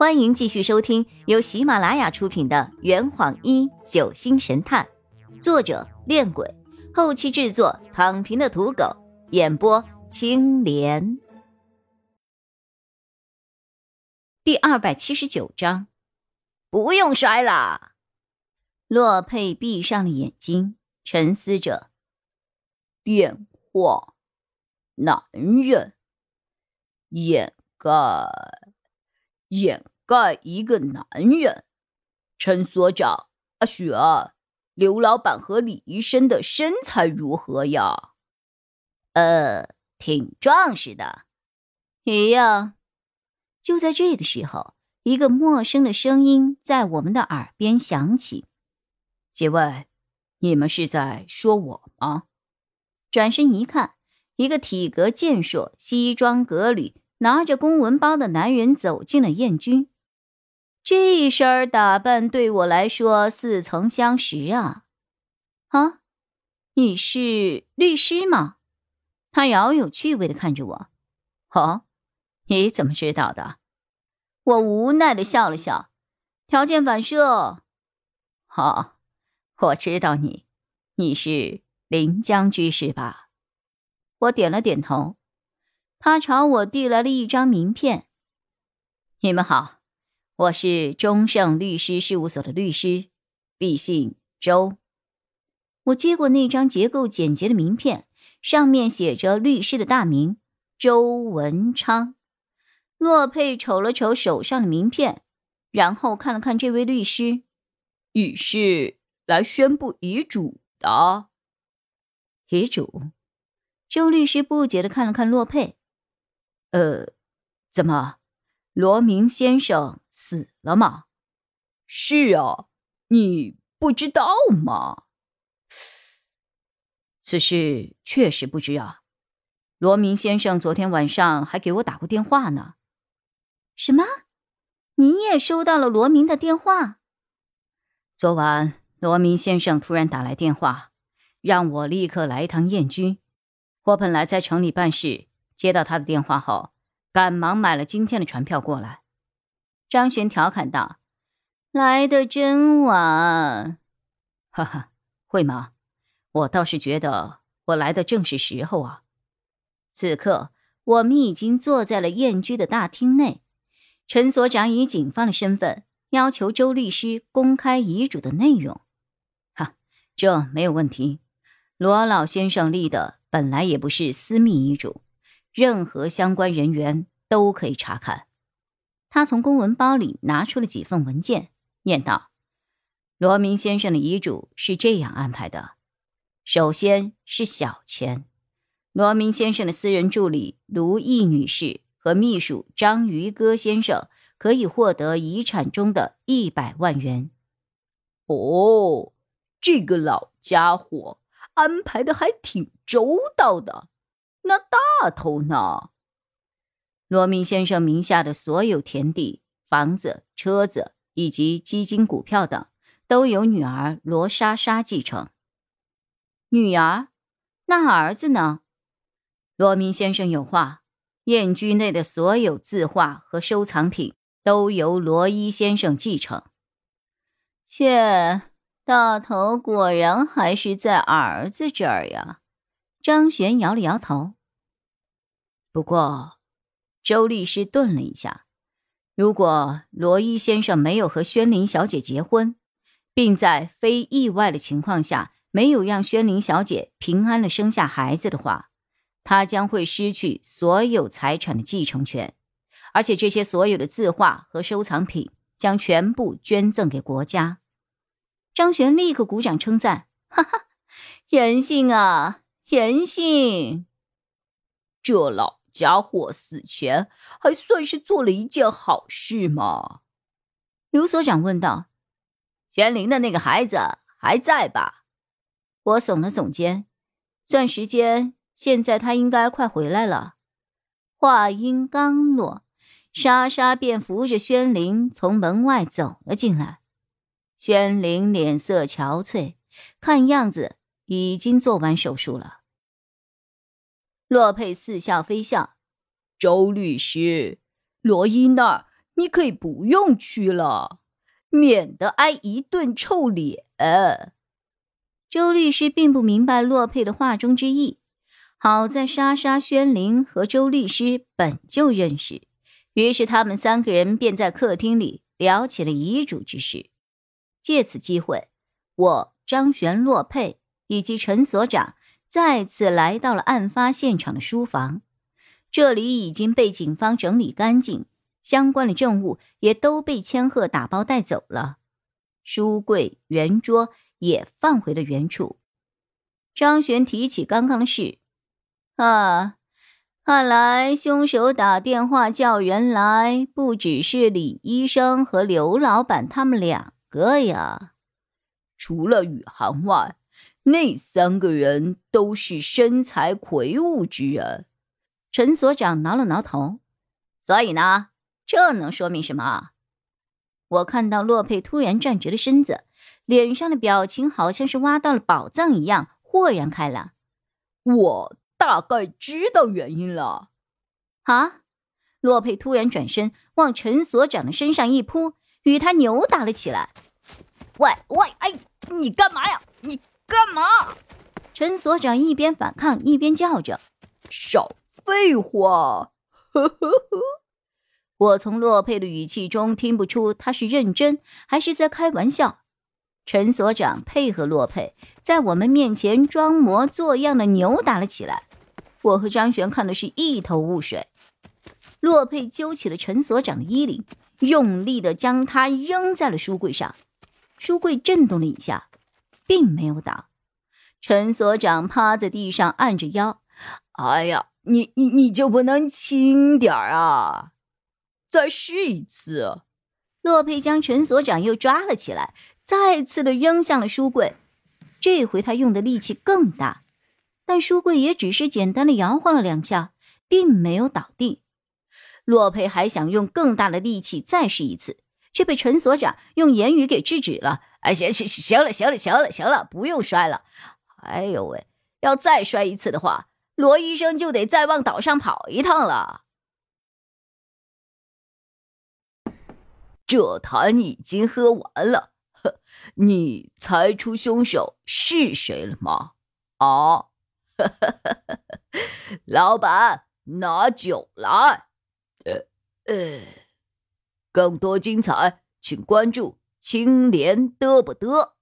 欢迎继续收听由喜马拉雅出品的《圆谎一九星神探》，作者：恋鬼，后期制作：躺平的土狗，演播：青莲。第二百七十九章，不用摔了。洛佩闭上了眼睛，沉思着。电话，男人，掩盖。掩盖一个男人，陈所长，阿雪，刘老板和李医生的身材如何呀？呃，挺壮实的，一样。就在这个时候，一个陌生的声音在我们的耳边响起：“几位，你们是在说我吗？”转身一看，一个体格健硕、西装革履。拿着公文包的男人走进了燕军，这一身打扮对我来说似曾相识啊！啊，你是律师吗？他饶有趣味的看着我。哦，你怎么知道的？我无奈的笑了笑，条件反射。好，我知道你，你是临江居士吧？我点了点头。他朝我递来了一张名片。你们好，我是中盛律师事务所的律师，毕姓周。我接过那张结构简洁的名片，上面写着律师的大名周文昌。洛佩瞅了瞅手上的名片，然后看了看这位律师，你是来宣布遗嘱的？遗嘱？周律师不解的看了看洛佩。呃，怎么，罗明先生死了吗？是啊，你不知道吗？此事确实不知啊。罗明先生昨天晚上还给我打过电话呢。什么？你也收到了罗明的电话？昨晚罗明先生突然打来电话，让我立刻来一趟燕居。我本来在城里办事。接到他的电话后，赶忙买了今天的船票过来。张璇调侃道：“来的真晚。”哈哈，会吗？我倒是觉得我来的正是时候啊。此刻，我们已经坐在了燕居的大厅内。陈所长以警方的身份要求周律师公开遗嘱的内容。哈，这没有问题。罗老先生立的本来也不是私密遗嘱。任何相关人员都可以查看。他从公文包里拿出了几份文件，念道：“罗明先生的遗嘱是这样安排的：首先是小钱，罗明先生的私人助理卢毅女士和秘书张于歌先生可以获得遗产中的一百万元。哦，这个老家伙安排的还挺周到的。”那大头呢？罗明先生名下的所有田地、房子、车子以及基金、股票等，都由女儿罗莎莎继承。女儿？那儿子呢？罗明先生有话：燕居内的所有字画和收藏品都由罗伊先生继承。切，大头果然还是在儿子这儿呀。张璇摇了摇头。不过，周律师顿了一下。如果罗伊先生没有和宣玲小姐结婚，并在非意外的情况下没有让宣玲小姐平安的生下孩子的话，他将会失去所有财产的继承权，而且这些所有的字画和收藏品将全部捐赠给国家。张璇立刻鼓掌称赞：“哈哈，人性啊！”人性，这老家伙死前还算是做了一件好事吗？刘所长问道。玄灵的那个孩子还在吧？我耸了耸肩，算时间，现在他应该快回来了。话音刚落，莎莎便扶着宣灵从门外走了进来。宣灵脸色憔悴，看样子已经做完手术了。洛佩似笑非笑：“周律师，罗伊那儿你可以不用去了，免得挨一顿臭脸。周律师并不明白洛佩的话中之意，好在莎莎、宣灵和周律师本就认识，于是他们三个人便在客厅里聊起了遗嘱之事。借此机会，我张璇、洛佩以及陈所长再次来到了案发现场的书房，这里已经被警方整理干净，相关的证物也都被千鹤打包带走了，书柜、圆桌。也放回了原处。张璇提起刚刚的事，啊，看来凶手打电话叫人来，不只是李医生和刘老板他们两个呀。除了雨涵外，那三个人都是身材魁梧之人。陈所长挠了挠头，所以呢，这能说明什么？我看到洛佩突然站直了身子。脸上的表情好像是挖到了宝藏一样，豁然开朗。我大概知道原因了。啊！洛佩突然转身往陈所长的身上一扑，与他扭打了起来。喂喂，哎，你干嘛呀？你干嘛？陈所长一边反抗一边叫着：“少废话！”呵呵呵。我从洛佩的语气中听不出他是认真还是在开玩笑。陈所长配合洛佩，在我们面前装模作样的扭打了起来。我和张璇看的是一头雾水。洛佩揪起了陈所长的衣领，用力的将他扔在了书柜上。书柜震动了一下，并没有倒。陈所长趴在地上按着腰：“哎呀，你你你就不能轻点儿啊！再试一次。”洛佩将陈所长又抓了起来。再次的扔向了书柜，这回他用的力气更大，但书柜也只是简单的摇晃了两下，并没有倒地。洛佩还想用更大的力气再试一次，却被陈所长用言语给制止了。哎，行行行了，行了，行了，行了，不用摔了。哎呦喂，要再摔一次的话，罗医生就得再往岛上跑一趟了。这坛已经喝完了。呵你猜出凶手是谁了吗？啊，老板，拿酒来。呃呃，更多精彩，请关注青莲得不得。